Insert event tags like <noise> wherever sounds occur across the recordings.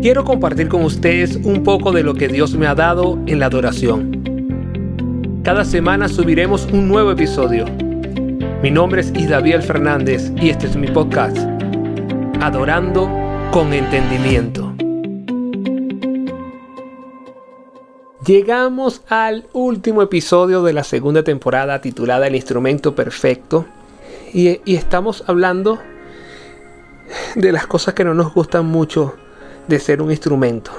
quiero compartir con ustedes un poco de lo que Dios me ha dado en la adoración. Cada semana subiremos un nuevo episodio. Mi nombre es Isdaviel Fernández y este es mi podcast, Adorando con Entendimiento. Llegamos al último episodio de la segunda temporada titulada El instrumento perfecto y, y estamos hablando de las cosas que no nos gustan mucho de ser un instrumento.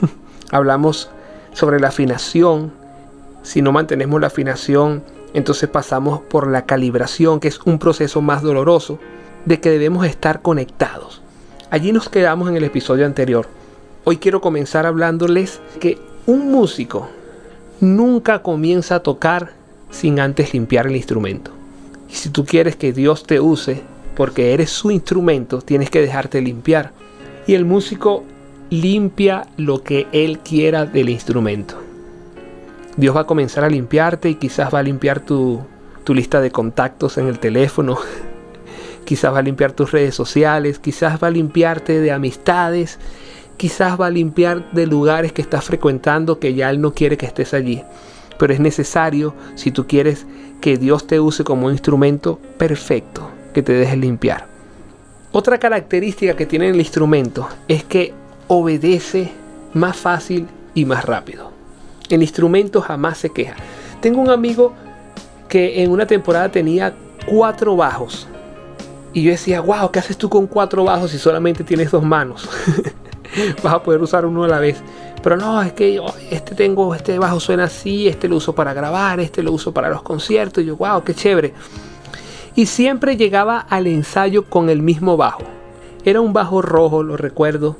<laughs> Hablamos sobre la afinación. Si no mantenemos la afinación, entonces pasamos por la calibración, que es un proceso más doloroso, de que debemos estar conectados. Allí nos quedamos en el episodio anterior. Hoy quiero comenzar hablándoles que un músico nunca comienza a tocar sin antes limpiar el instrumento. Y si tú quieres que Dios te use, porque eres su instrumento, tienes que dejarte limpiar y el músico limpia lo que él quiera del instrumento. Dios va a comenzar a limpiarte y quizás va a limpiar tu, tu lista de contactos en el teléfono, <laughs> quizás va a limpiar tus redes sociales, quizás va a limpiarte de amistades, quizás va a limpiar de lugares que estás frecuentando que ya Él no quiere que estés allí. Pero es necesario, si tú quieres que Dios te use como un instrumento perfecto, que te dejes limpiar. Otra característica que tiene el instrumento es que obedece más fácil y más rápido. El instrumento jamás se queja. Tengo un amigo que en una temporada tenía cuatro bajos. Y yo decía, wow, ¿qué haces tú con cuatro bajos si solamente tienes dos manos? <laughs> Vas a poder usar uno a la vez. Pero no, es que yo, este tengo, este bajo suena así, este lo uso para grabar, este lo uso para los conciertos. Y yo, wow, qué chévere. Y siempre llegaba al ensayo con el mismo bajo. Era un bajo rojo, lo recuerdo,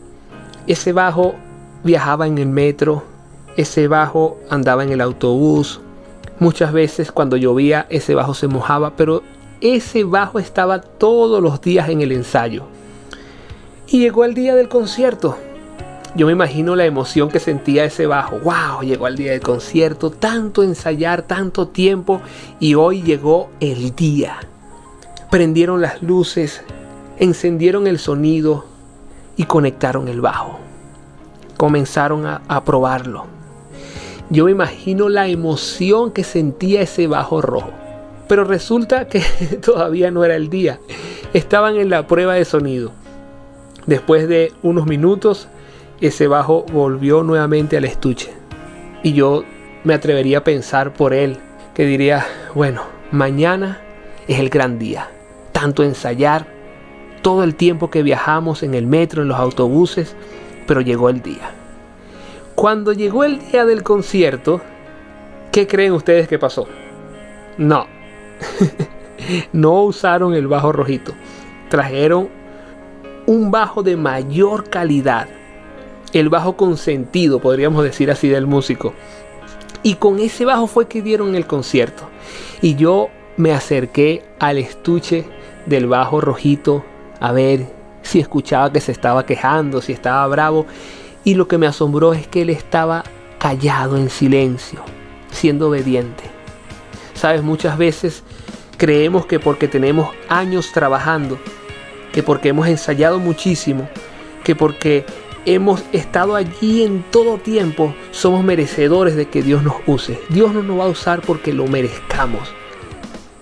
ese bajo viajaba en el metro, ese bajo andaba en el autobús. Muchas veces cuando llovía ese bajo se mojaba, pero ese bajo estaba todos los días en el ensayo. Y llegó el día del concierto. Yo me imagino la emoción que sentía ese bajo. ¡Wow! Llegó el día del concierto, tanto ensayar, tanto tiempo y hoy llegó el día. Prendieron las luces, encendieron el sonido, y conectaron el bajo. Comenzaron a, probarlo. Yo me imagino la emoción que sentía ese bajo rojo. Pero resulta que <laughs> todavía no era el día. Estaban en la prueba de sonido. Después de unos minutos, ese bajo volvió nuevamente al estuche. Y yo me atrevería a pensar por él, que diría, bueno, mañana es el gran día. Tanto ensayar, todo el tiempo que viajamos en el metro, en los autobuses, pero llegó el día. Cuando llegó el día del concierto, ¿qué creen ustedes que pasó? No, <laughs> no usaron el bajo rojito, trajeron un bajo de mayor calidad, el bajo consentido, podríamos decir así, del músico. Y con ese bajo fue que dieron el concierto. Y yo me acerqué al estuche del bajo rojito a ver si escuchaba que se estaba quejando, si estaba bravo. Y lo que me asombró es que él estaba callado en silencio, siendo obediente. Sabes, muchas veces creemos que porque tenemos años trabajando, que porque hemos ensayado muchísimo, que porque hemos estado allí en todo tiempo, somos merecedores de que Dios nos use. Dios no nos va a usar porque lo merezcamos.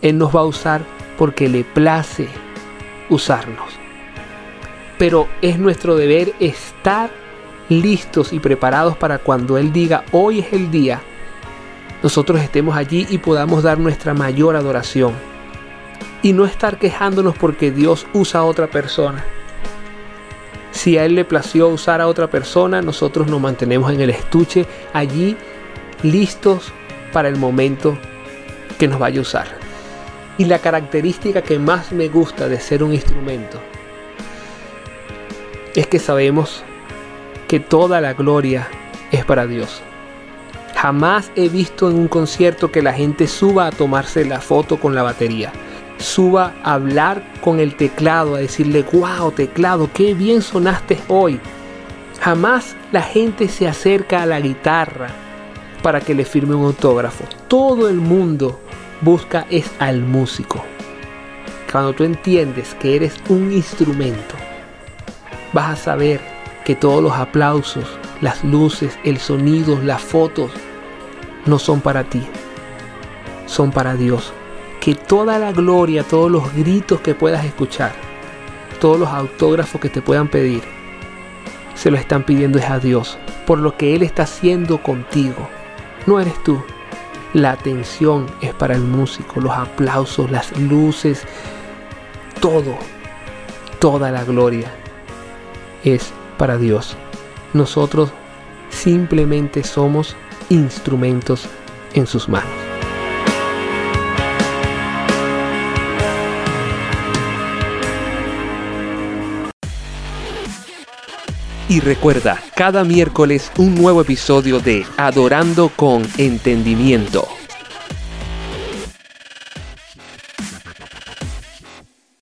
Él nos va a usar porque le place usarnos. Pero es nuestro deber estar listos y preparados para cuando Él diga, hoy es el día, nosotros estemos allí y podamos dar nuestra mayor adoración. Y no estar quejándonos porque Dios usa a otra persona. Si a Él le plació usar a otra persona, nosotros nos mantenemos en el estuche allí listos para el momento que nos vaya a usar. Y la característica que más me gusta de ser un instrumento es que sabemos que toda la gloria es para Dios. Jamás he visto en un concierto que la gente suba a tomarse la foto con la batería. Suba a hablar con el teclado, a decirle, wow, teclado, qué bien sonaste hoy. Jamás la gente se acerca a la guitarra para que le firme un autógrafo. Todo el mundo busca es al músico. Cuando tú entiendes que eres un instrumento, vas a saber que todos los aplausos, las luces, el sonido, las fotos, no son para ti, son para Dios. Que toda la gloria, todos los gritos que puedas escuchar, todos los autógrafos que te puedan pedir, se lo están pidiendo es a Dios, por lo que Él está haciendo contigo. No eres tú. La atención es para el músico, los aplausos, las luces, todo, toda la gloria es para Dios. Nosotros simplemente somos instrumentos en sus manos. Y recuerda, cada miércoles un nuevo episodio de Adorando con Entendimiento